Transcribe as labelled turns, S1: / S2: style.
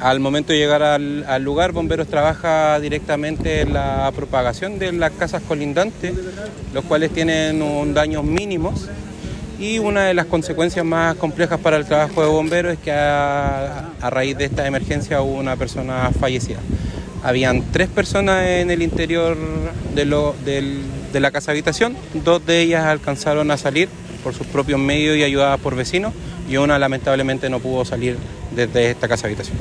S1: Al momento de llegar al, al, lugar, Bomberos trabaja directamente en la propagación de las casas colindantes, los cuales tienen un daños mínimos. Y una de las consecuencias más complejas para el trabajo de bomberos es que a, a raíz de esta emergencia hubo una persona fallecida. Habían tres personas en el interior de, lo, del, de la casa habitación, dos de ellas alcanzaron a salir por sus propios medios y ayudadas por vecinos y una lamentablemente no pudo salir desde esta casa habitación.